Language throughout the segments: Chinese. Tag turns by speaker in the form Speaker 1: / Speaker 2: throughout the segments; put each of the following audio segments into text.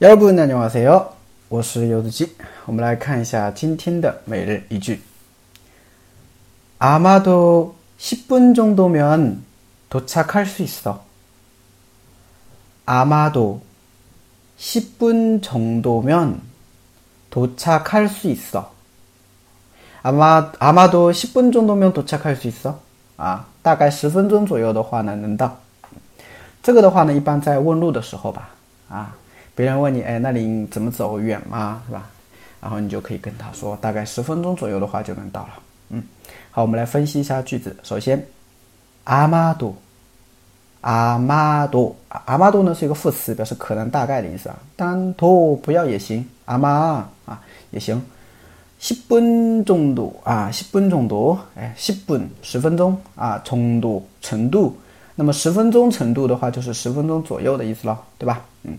Speaker 1: 여러분 안녕하세요. 我是柚子鸡.我们来看一下今天的每日一句. 아마도 10분 정도면 도착할 수 있어. 아마도 10분 정도면 도착할 수 있어. 아마 아마도 10분 정도면 도착할 수 있어. 啊，大概十分钟左右的话能能到。这个的话呢，一般在问路的时候吧，啊。 别人问你，哎，那里怎么走远吗？是吧？然后你就可以跟他说，大概十分钟左右的话就能到了。嗯，好，我们来分析一下句子。首先，阿玛多，阿玛多，阿玛多呢是一个副词，表示可能、大概的意思啊。当多不要也行，阿玛啊也行。十分钟度啊，十分钟度，哎，十分十分钟啊，程度程度。那么十分钟程度的话，就是十分钟左右的意思了，对吧？嗯。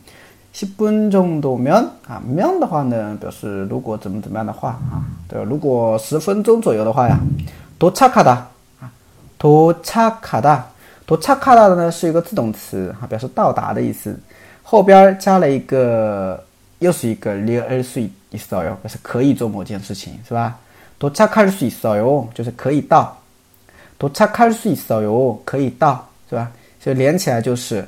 Speaker 1: 十分钟多面啊，面的话呢，表示如果怎么怎么样的话啊，对吧？如果十分钟左右的话呀，多差卡达啊，多差卡达，多差卡达的呢是一个自动词啊，表示到达的意思，后边加了一个，又是一个리尔수있어 요， 表示可以做某件事情，是吧？多差卡尔수있어 요， 就是可以到，多差卡尔수있어 요， 可以到，是吧？所以连起来就是。